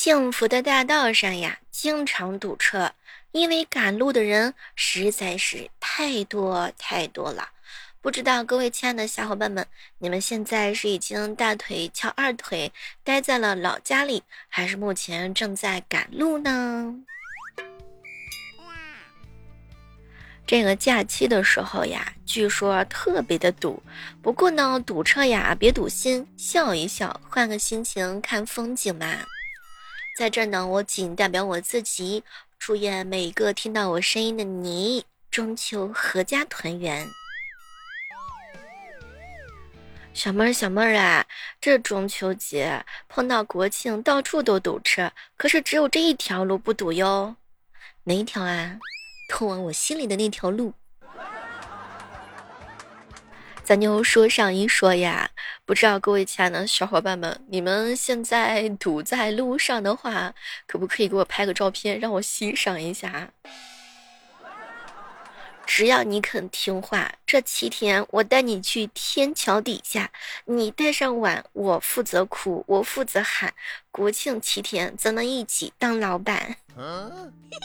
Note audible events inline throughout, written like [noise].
幸福的大道上呀，经常堵车，因为赶路的人实在是太多太多了。不知道各位亲爱的小伙伴们，你们现在是已经大腿翘二腿，待在了老家里，还是目前正在赶路呢？这个假期的时候呀，据说特别的堵。不过呢，堵车呀，别堵心，笑一笑，换个心情看风景嘛。在这呢，我仅代表我自己，祝愿每一个听到我声音的你，中秋阖家团圆。小妹儿，小妹儿啊，这中秋节碰到国庆，到处都堵车，可是只有这一条路不堵哟。哪一条啊？通往我心里的那条路，咱就说上一说呀。不知道各位亲爱的小伙伴们，你们现在堵在路上的话，可不可以给我拍个照片，让我欣赏一下？只要你肯听话，这七天我带你去天桥底下，你带上碗，我负责哭，我负责喊。国庆七天，咱们一起当老板。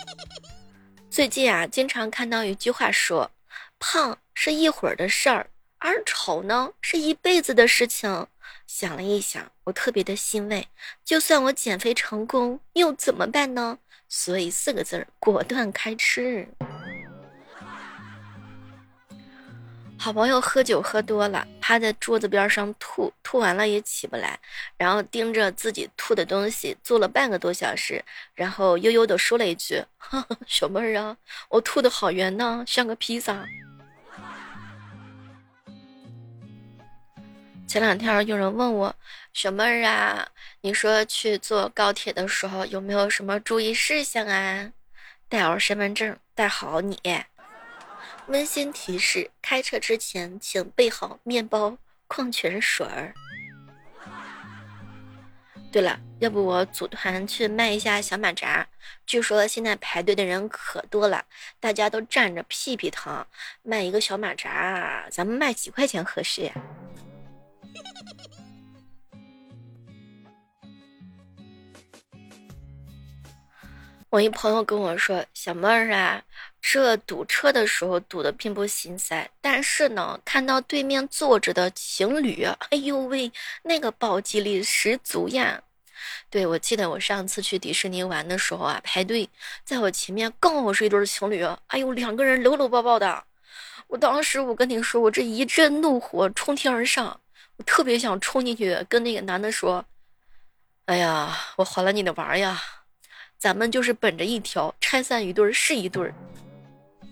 [laughs] 最近啊，经常看到一句话说：“胖是一会儿的事儿，而丑呢是一辈子的事情。”想了一想，我特别的欣慰。就算我减肥成功，又怎么办呢？所以四个字儿：果断开吃。好朋友喝酒喝多了，趴在桌子边上吐，吐完了也起不来，然后盯着自己吐的东西坐了半个多小时，然后悠悠的说了一句：“呵呵小妹儿啊，我吐的好圆呢，像个披萨。”前两天有人问我：“小妹儿啊，你说去坐高铁的时候有没有什么注意事项啊？带好身份证，带好你。”温馨提示：开车之前请备好面包、矿泉水儿。对了，要不我组团去卖一下小马扎？据说现在排队的人可多了，大家都站着屁屁疼。卖一个小马扎，咱们卖几块钱合适呀？[laughs] 我一朋友跟我说：“小妹儿啊。”这堵车的时候堵的并不心塞，但是呢，看到对面坐着的情侣，哎呦喂，那个暴击力十足呀！对，我记得我上次去迪士尼玩的时候啊，排队，在我前面刚好是一对情侣，哎呦，两个人搂搂抱抱的。我当时我跟你说，我这一阵怒火冲天而上，我特别想冲进去跟那个男的说：“哎呀，我怀了你的娃呀，咱们就是本着一条拆散一对是一对。”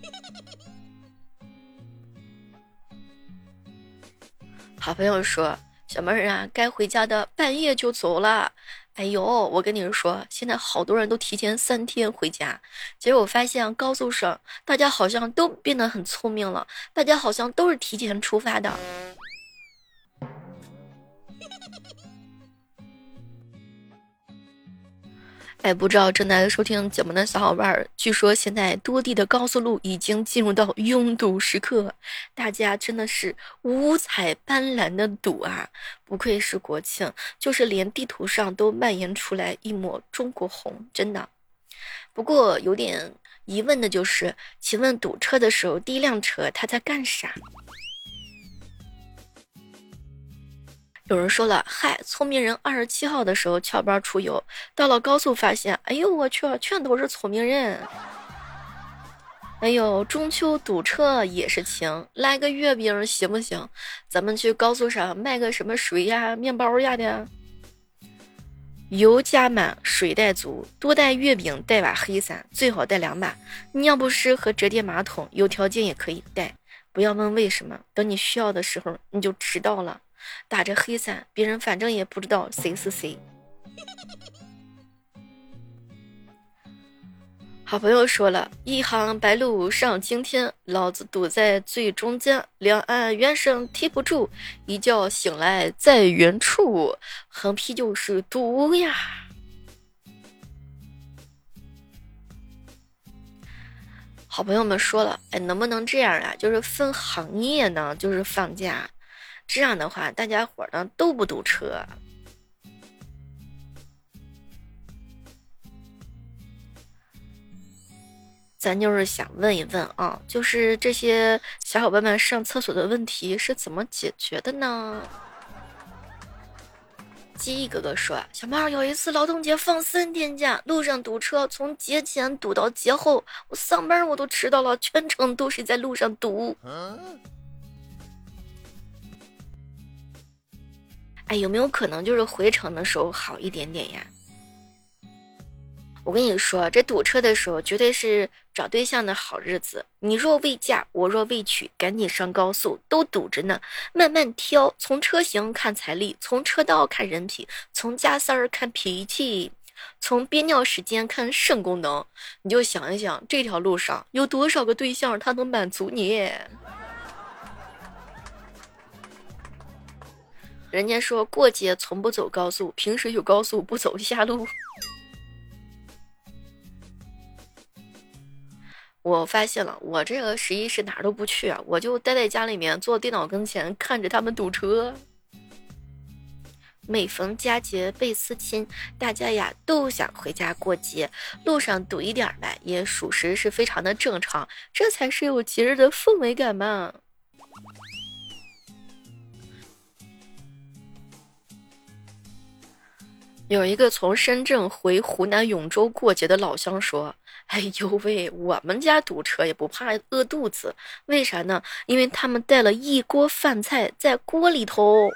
[laughs] 好朋友说：“小妹儿啊，该回家的半夜就走了。”哎呦，我跟你说，现在好多人都提前三天回家。结果发现高速上大家好像都变得很聪明了，大家好像都是提前出发的。哎，不知道正在收听节目的小伙伴儿，据说现在多地的高速路已经进入到拥堵时刻，大家真的是五彩斑斓的堵啊！不愧是国庆，就是连地图上都蔓延出来一抹中国红，真的。不过有点疑问的就是，请问堵车的时候，第一辆车它在干啥？有人说了，嗨，聪明人二十七号的时候翘班出游，到了高速发现，哎呦我去，全都是聪明人。哎呦，中秋堵车也是情，来个月饼行不行？咱们去高速上卖个什么水呀、面包呀的。油加满，水带足，多带月饼，带把黑伞，最好带两把。尿不湿和折叠马桶，有条件也可以带。不要问为什么，等你需要的时候你就知道了。打着黑伞，别人反正也不知道谁是谁。好朋友说了一行白鹭上青天，老子堵在最中间，两岸猿声啼不住，一觉醒来在原处，横批就是堵呀。好朋友们说了，哎，能不能这样啊？就是分行业呢，就是放假。这样的话大家伙呢都不堵车。咱就是想问一问啊就是这些小伙伴们上厕所的问题是怎么解决的呢？鸡哥哥说小猫有一次劳动节放三天假路上堵车从节前堵到节后我上班我都迟到了全程都是在路上堵。有没有可能就是回程的时候好一点点呀？我跟你说，这堵车的时候绝对是找对象的好日子。你若未嫁，我若未娶，赶紧上高速，都堵着呢。慢慢挑，从车型看财力，从车道看人品，从加塞儿看脾气，从憋尿时间看肾功能。你就想一想，这条路上有多少个对象，他能满足你？人家说过节从不走高速，平时有高速不走下路。[laughs] 我发现了，我这个十一是哪儿都不去啊，我就待在家里面，坐电脑跟前看着他们堵车。每逢佳节倍思亲，大家呀都想回家过节，路上堵一点儿吧，也属实是非常的正常，这才是有节日的氛围感嘛。有一个从深圳回湖南永州过节的老乡说。哎呦喂，我们家堵车也不怕饿肚子，为啥呢？因为他们带了一锅饭菜在锅里头。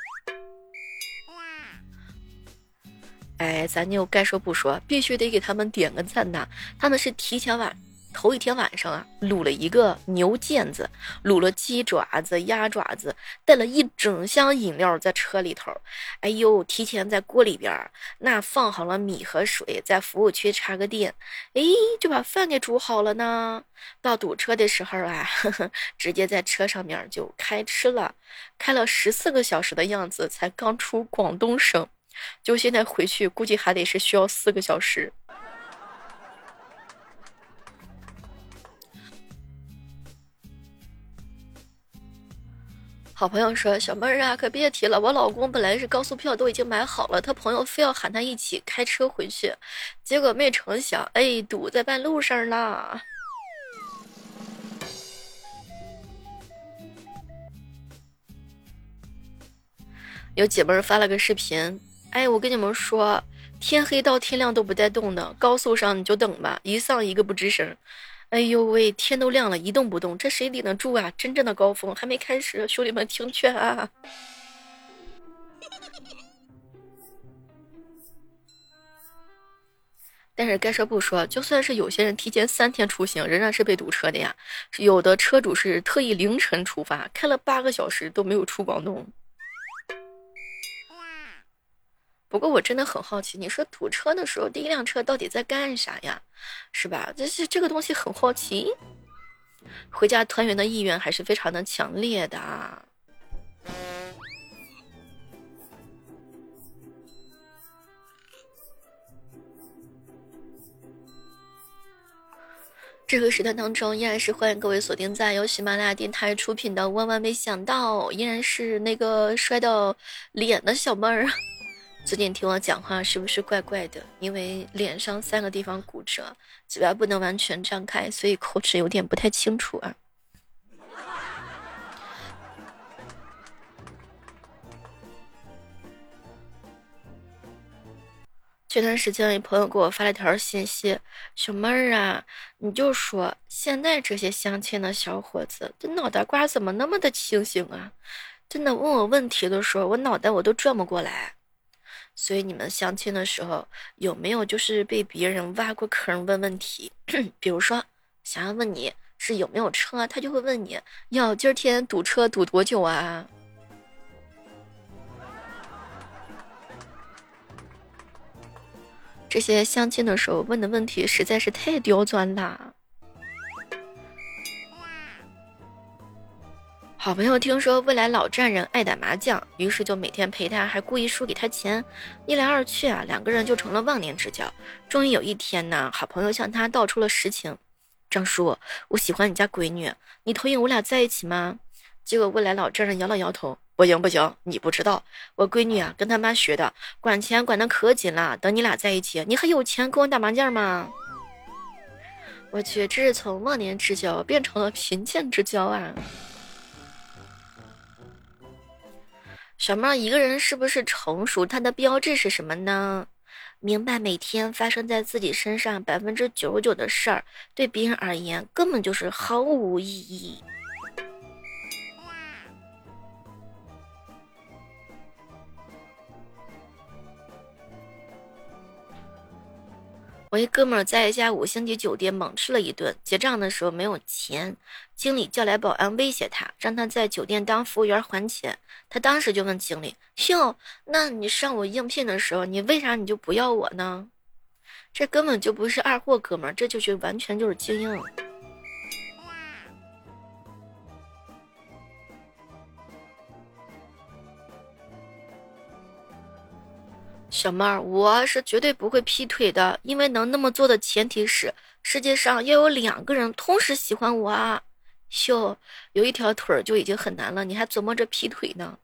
哎，咱就该说不说，必须得给他们点个赞呐！他们是提前晚。头一天晚上啊，卤了一个牛腱子，卤了鸡爪子、鸭爪子，带了一整箱饮料在车里头。哎呦，提前在锅里边那放好了米和水，在服务区插个电，哎，就把饭给煮好了呢。到堵车的时候啊，呵呵，直接在车上面就开吃了，开了十四个小时的样子，才刚出广东省。就现在回去，估计还得是需要四个小时。好朋友说：“小妹儿啊，可别提了，我老公本来是高速票都已经买好了，他朋友非要喊他一起开车回去，结果没成想，哎，堵在半路上了。”有姐妹儿发了个视频，哎，我跟你们说，天黑到天亮都不带动的，高速上你就等吧，一上一个不吱声。哎呦喂，天都亮了，一动不动，这谁顶得住啊？真正的高峰还没开始，兄弟们听劝啊！[laughs] 但是该说不说，就算是有些人提前三天出行，仍然是被堵车的呀。有的车主是特意凌晨出发，开了八个小时都没有出广东。不过我真的很好奇，你说堵车的时候，第一辆车到底在干啥呀？是吧？这是这个东西很好奇。回家团圆的意愿还是非常的强烈的。这个时段当中，依然是欢迎各位锁定在由喜马拉雅电台出品的《万万没想到》，依然是那个摔到脸的小妹儿。最近听我讲话是不是怪怪的？因为脸上三个地方骨折，嘴巴不能完全张开，所以口齿有点不太清楚啊。这段时间，有朋友给我发了条信息：“小妹儿啊，你就说现在这些相亲的小伙子，这脑袋瓜怎么那么的清醒啊？真的问我问题的时候，我脑袋我都转不过来。”所以你们相亲的时候有没有就是被别人挖过坑问问题？[coughs] 比如说想要问你是有没有车，他就会问你要今儿天堵车堵多久啊？这些相亲的时候问的问题实在是太刁钻了。好朋友听说未来老丈人爱打麻将，于是就每天陪他，还故意输给他钱。一来二去啊，两个人就成了忘年之交。终于有一天呢，好朋友向他道出了实情：“张叔，我喜欢你家闺女，你同意我俩在一起吗？”结果未来老丈人摇了摇头：“不行不行，你不知道，我闺女啊跟他妈学的，管钱管得可紧了。等你俩在一起，你还有钱跟我打麻将吗？”我去，这是从忘年之交变成了贫贱之交啊！小妹，一个人是不是成熟？它的标志是什么呢？明白每天发生在自己身上百分之九十九的事儿，对别人而言根本就是毫无意义。我一哥们儿在一家五星级酒店猛吃了一顿，结账的时候没有钱，经理叫来保安威胁他，让他在酒店当服务员还钱。他当时就问经理：“哟，那你上午应聘的时候，你为啥你就不要我呢？”这根本就不是二货哥们儿，这就是完全就是精英。小妹儿，我是绝对不会劈腿的，因为能那么做的前提是世界上要有两个人同时喜欢我啊！秀，有一条腿儿就已经很难了，你还琢磨着劈腿呢？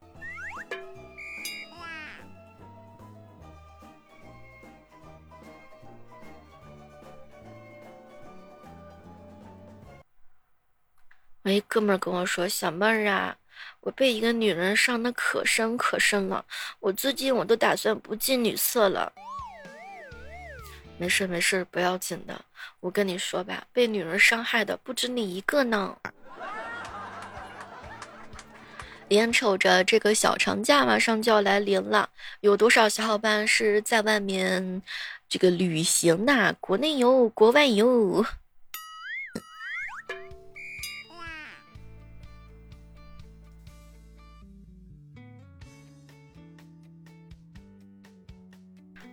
我一哥们儿跟我说：“小妹儿啊。”我被一个女人伤的可深可深了，我最近我都打算不近女色了。没事没事，不要紧的。我跟你说吧，被女人伤害的不止你一个呢。眼瞅着这个小长假马上就要来临了，有多少小伙伴是在外面这个旅行呢？国内游，国外游。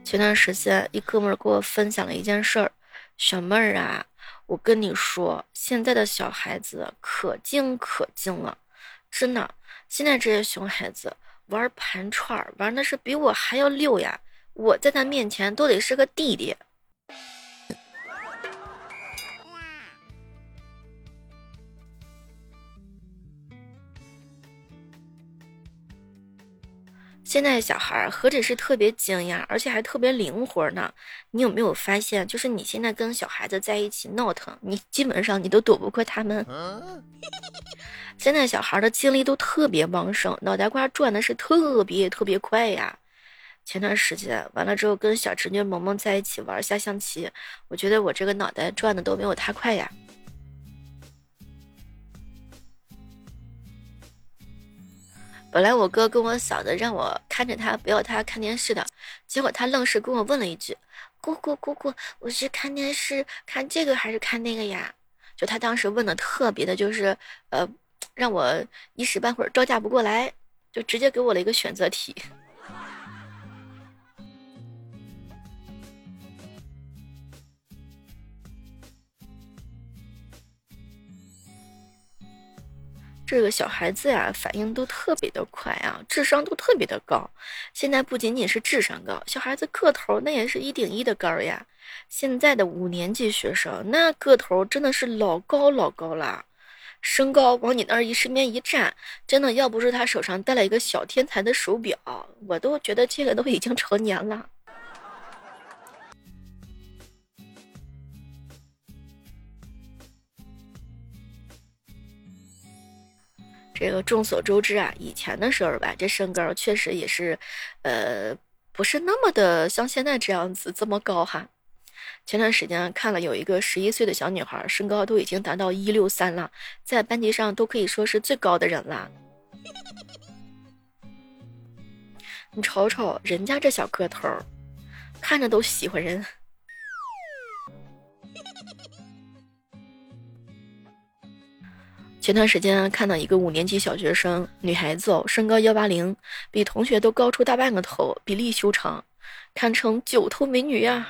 前段时间，一哥们儿给我分享了一件事儿，小妹儿啊，我跟你说，现在的小孩子可精可精了，真的，现在这些熊孩子玩盘串玩的是比我还要溜呀，我在他面前都得是个弟弟。现在小孩儿何止是特别精呀，而且还特别灵活呢。你有没有发现，就是你现在跟小孩子在一起闹腾，你基本上你都躲不过他们。[laughs] 现在小孩的精力都特别旺盛，脑袋瓜转的是特别特别快呀。前段时间完了之后，跟小侄女萌萌在一起玩下象棋，我觉得我这个脑袋转的都没有他快呀。本来我哥跟我嫂子让我看着他，不要他看电视的，结果他愣是跟我问了一句：“姑姑姑姑，我是看电视看这个还是看那个呀？”就他当时问的特别的，就是呃，让我一时半会儿招架不过来，就直接给我了一个选择题。这个小孩子呀，反应都特别的快啊，智商都特别的高。现在不仅仅是智商高，小孩子个头那也是一顶一的高呀。现在的五年级学生那个头真的是老高老高了，身高往你那儿一身边一站，真的要不是他手上戴了一个小天才的手表，我都觉得这个都已经成年了。这个众所周知啊，以前的时候吧，这身高确实也是，呃，不是那么的像现在这样子这么高哈。前段时间看了有一个十一岁的小女孩，身高都已经达到一六三了，在班级上都可以说是最高的人了。你瞅瞅人家这小个头，看着都喜欢人。前段时间看到一个五年级小学生，女孩子哦，身高幺八零，比同学都高出大半个头，比例修长，堪称九头美女呀。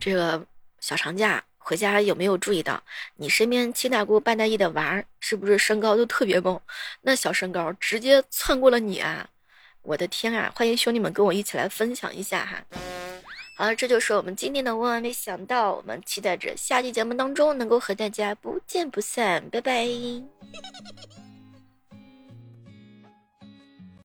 这个小长假回家有没有注意到，你身边七大姑八大姨的娃儿是不是身高都特别高？那小身高直接窜过了你啊！我的天啊！欢迎兄弟们跟我一起来分享一下哈。好，这就是我们今天的万万没想到。我们期待着下期节目当中能够和大家不见不散，拜拜。